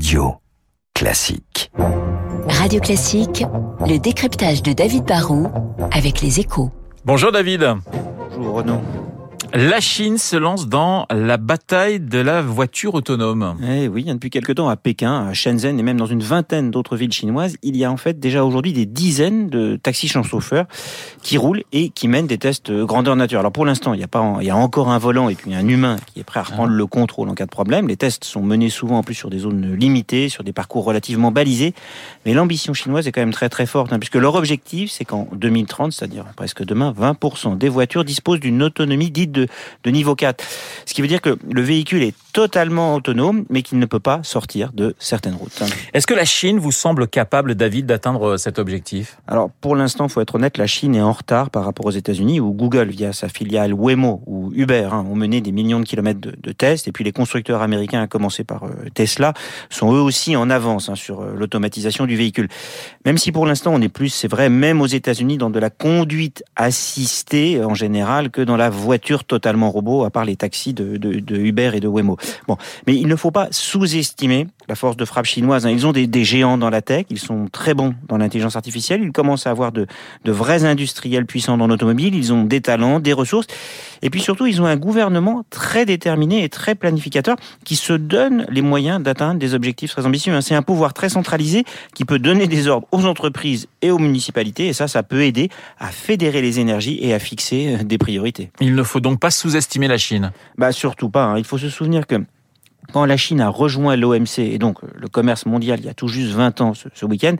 Radio Classique. Radio Classique, le décryptage de David Barrault avec les échos. Bonjour David. Bonjour Renaud. La Chine se lance dans la bataille de la voiture autonome. Eh oui, depuis quelque temps à Pékin, à Shenzhen et même dans une vingtaine d'autres villes chinoises, il y a en fait déjà aujourd'hui des dizaines de taxis sans chauffeur qui roulent et qui mènent des tests grandeur nature. Alors pour l'instant, il y a pas, il y a encore un volant et puis un humain qui est prêt à reprendre le contrôle en cas de problème. Les tests sont menés souvent en plus sur des zones limitées, sur des parcours relativement balisés. Mais l'ambition chinoise est quand même très très forte, hein, puisque leur objectif, c'est qu'en 2030, c'est-à-dire presque demain, 20% des voitures disposent d'une autonomie dite de de, niveau 4. Ce qui veut dire que le véhicule est totalement autonome, mais qu'il ne peut pas sortir de certaines routes. Est-ce que la Chine vous semble capable, David, d'atteindre cet objectif? Alors, pour l'instant, il faut être honnête, la Chine est en retard par rapport aux États-Unis, où Google, via sa filiale Waymo ou Uber, hein, ont mené des millions de kilomètres de, tests, et puis les constructeurs américains, à commencer par euh, Tesla, sont eux aussi en avance hein, sur euh, l'automatisation du véhicule. Même si pour l'instant, on est plus, c'est vrai, même aux États-Unis, dans de la conduite assistée en général, que dans la voiture totalement robot, à part les taxis de, Uber et de Waymo. Bon, mais il ne faut pas sous-estimer la force de frappe chinoise. Hein. Ils ont des, des, géants dans la tech, ils sont très bons dans l'intelligence artificielle, ils commencent à avoir de, de vrais industriels puissants dans l'automobile, ils ont des talents, des ressources, et puis surtout, ils ont un gouvernement très déterminé et très planificateur qui se donne les moyens d'atteindre des objectifs très ambitieux. Hein. C'est un pouvoir très centralisé qui peut donner des ordres aux entreprises et aux municipalités, et ça, ça peut aider à fédérer les énergies et à fixer euh, des priorités. Il ne faut donc pas sous-estimer la Chine. Bah surtout pas. Hein. Il faut se souvenir que quand la Chine a rejoint l'OMC et donc le commerce mondial il y a tout juste 20 ans ce, week-end,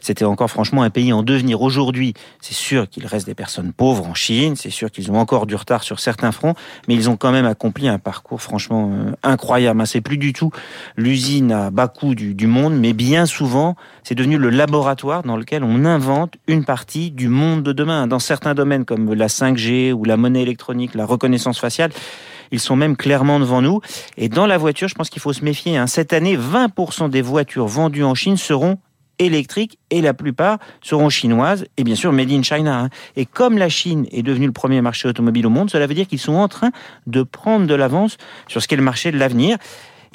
c'était encore franchement un pays en devenir. Aujourd'hui, c'est sûr qu'il reste des personnes pauvres en Chine, c'est sûr qu'ils ont encore du retard sur certains fronts, mais ils ont quand même accompli un parcours franchement euh, incroyable. C'est plus du tout l'usine à bas coût du, du monde, mais bien souvent, c'est devenu le laboratoire dans lequel on invente une partie du monde de demain. Dans certains domaines comme la 5G ou la monnaie électronique, la reconnaissance faciale, ils sont même clairement devant nous. Et dans la voiture, je pense qu'il faut se méfier. Hein. Cette année, 20% des voitures vendues en Chine seront électriques et la plupart seront chinoises et bien sûr made in China. Hein. Et comme la Chine est devenue le premier marché automobile au monde, cela veut dire qu'ils sont en train de prendre de l'avance sur ce qu'est le marché de l'avenir.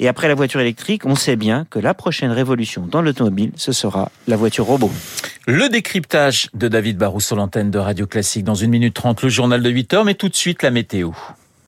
Et après la voiture électrique, on sait bien que la prochaine révolution dans l'automobile, ce sera la voiture robot. Le décryptage de David Barrou sur l'antenne de Radio Classique dans une minute trente, le journal de 8 heures, mais tout de suite la météo.